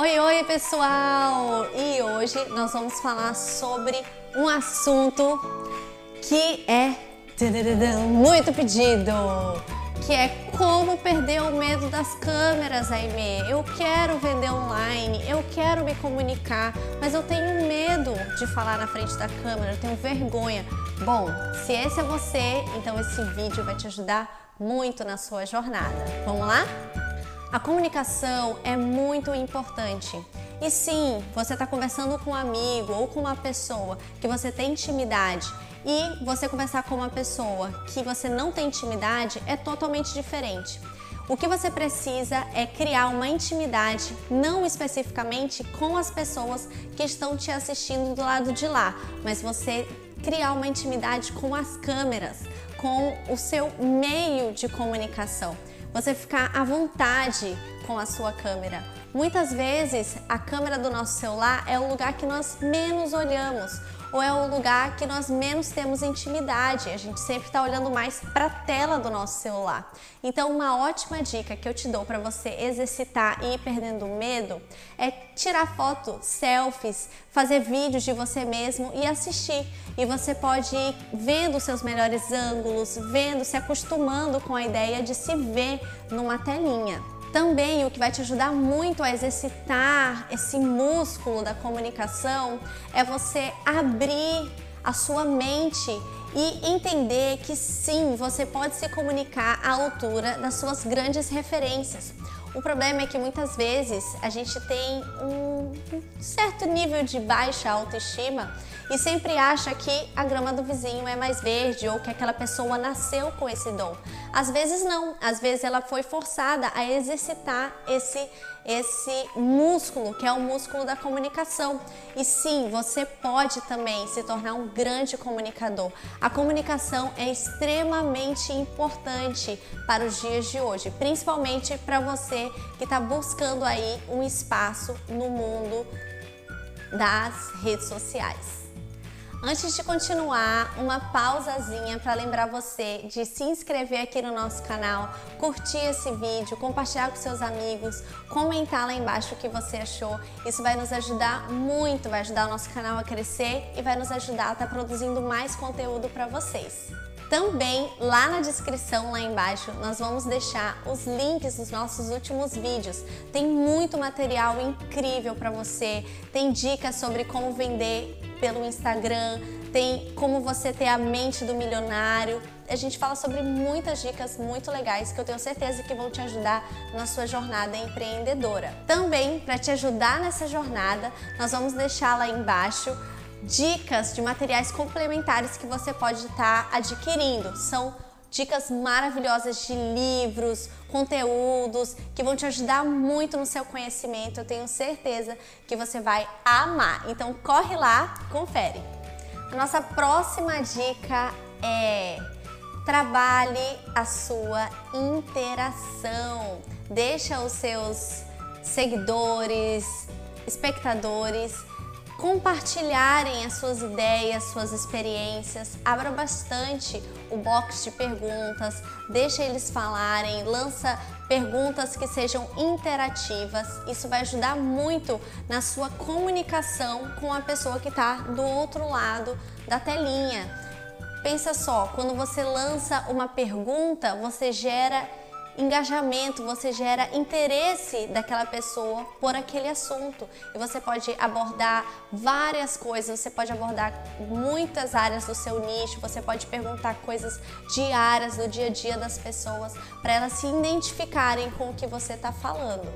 Oi, oi, pessoal! E hoje nós vamos falar sobre um assunto que é muito pedido, que é como perder o medo das câmeras, Aime. Eu quero vender online, eu quero me comunicar, mas eu tenho medo de falar na frente da câmera, eu tenho vergonha. Bom, se esse é você, então esse vídeo vai te ajudar muito na sua jornada. Vamos lá? A comunicação é muito importante. E sim, você está conversando com um amigo ou com uma pessoa que você tem intimidade e você conversar com uma pessoa que você não tem intimidade é totalmente diferente. O que você precisa é criar uma intimidade, não especificamente com as pessoas que estão te assistindo do lado de lá, mas você criar uma intimidade com as câmeras, com o seu meio de comunicação você ficar à vontade com a sua câmera. Muitas vezes a câmera do nosso celular é o lugar que nós menos olhamos ou é o lugar que nós menos temos intimidade. A gente sempre está olhando mais para a tela do nosso celular. Então, uma ótima dica que eu te dou para você exercitar e ir perdendo medo é tirar foto, selfies, fazer vídeos de você mesmo e assistir. E você pode ir vendo os seus melhores ângulos, vendo, se acostumando com a ideia de se ver numa telinha. Também o que vai te ajudar muito a exercitar esse músculo da comunicação é você abrir a sua mente e entender que sim, você pode se comunicar à altura das suas grandes referências. O problema é que muitas vezes a gente tem um certo nível de baixa autoestima e sempre acha que a grama do vizinho é mais verde ou que aquela pessoa nasceu com esse dom. Às vezes não, às vezes ela foi forçada a exercitar esse esse músculo, que é o músculo da comunicação. E sim, você pode também se tornar um grande comunicador. A comunicação é extremamente importante para os dias de hoje, principalmente para você que está buscando aí um espaço no mundo das redes sociais. Antes de continuar, uma pausazinha para lembrar você de se inscrever aqui no nosso canal, curtir esse vídeo, compartilhar com seus amigos, comentar lá embaixo o que você achou. Isso vai nos ajudar muito, vai ajudar o nosso canal a crescer e vai nos ajudar a estar tá produzindo mais conteúdo para vocês. Também lá na descrição, lá embaixo, nós vamos deixar os links dos nossos últimos vídeos. Tem muito material incrível para você, tem dicas sobre como vender pelo Instagram, tem como você ter a mente do milionário. A gente fala sobre muitas dicas muito legais que eu tenho certeza que vão te ajudar na sua jornada empreendedora. Também, para te ajudar nessa jornada, nós vamos deixar lá embaixo dicas de materiais complementares que você pode estar tá adquirindo. São dicas maravilhosas de livros, conteúdos que vão te ajudar muito no seu conhecimento. Eu tenho certeza que você vai amar. Então corre lá, confere. A nossa próxima dica é trabalhe a sua interação. Deixa os seus seguidores, espectadores compartilharem as suas ideias, suas experiências. Abra bastante o box de perguntas, deixa eles falarem, lança perguntas que sejam interativas. Isso vai ajudar muito na sua comunicação com a pessoa que está do outro lado da telinha. Pensa só, quando você lança uma pergunta, você gera engajamento, você gera interesse daquela pessoa por aquele assunto. E você pode abordar várias coisas, você pode abordar muitas áreas do seu nicho, você pode perguntar coisas diárias do dia a dia das pessoas para elas se identificarem com o que você está falando.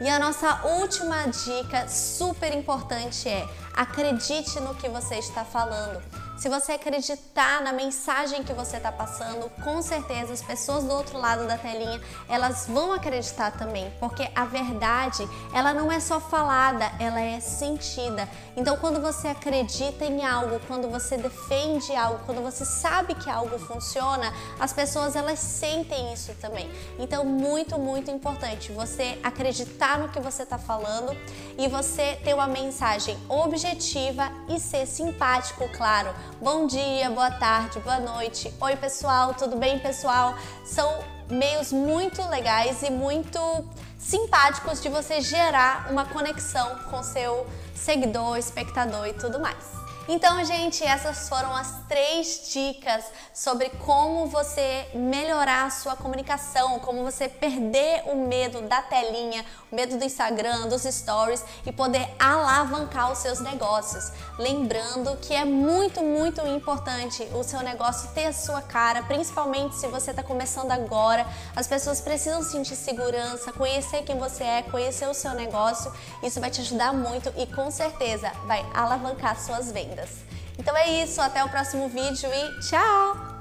E a nossa última dica super importante é acredite no que você está falando. Se você acreditar na mensagem que você está passando, com certeza as pessoas do outro lado da telinha elas vão acreditar também, porque a verdade ela não é só falada, ela é sentida. Então, quando você acredita em algo, quando você defende algo, quando você sabe que algo funciona, as pessoas elas sentem isso também. Então, muito muito importante você acreditar no que você está falando e você ter uma mensagem objetiva e ser simpático, claro bom dia, boa tarde, boa noite, oi pessoal, tudo bem pessoal? São meios muito legais e muito simpáticos de você gerar uma conexão com seu seguidor, espectador e tudo mais. Então, gente, essas foram as três dicas sobre como você melhorar a sua comunicação, como você perder o medo da telinha, o medo do Instagram, dos stories e poder alavancar os seus negócios. Lembrando que é muito, muito importante o seu negócio ter a sua cara, principalmente se você está começando agora. As pessoas precisam sentir segurança, conhecer quem você é, conhecer o seu negócio. Isso vai te ajudar muito e com certeza vai alavancar suas vendas. Então é isso, até o próximo vídeo e tchau!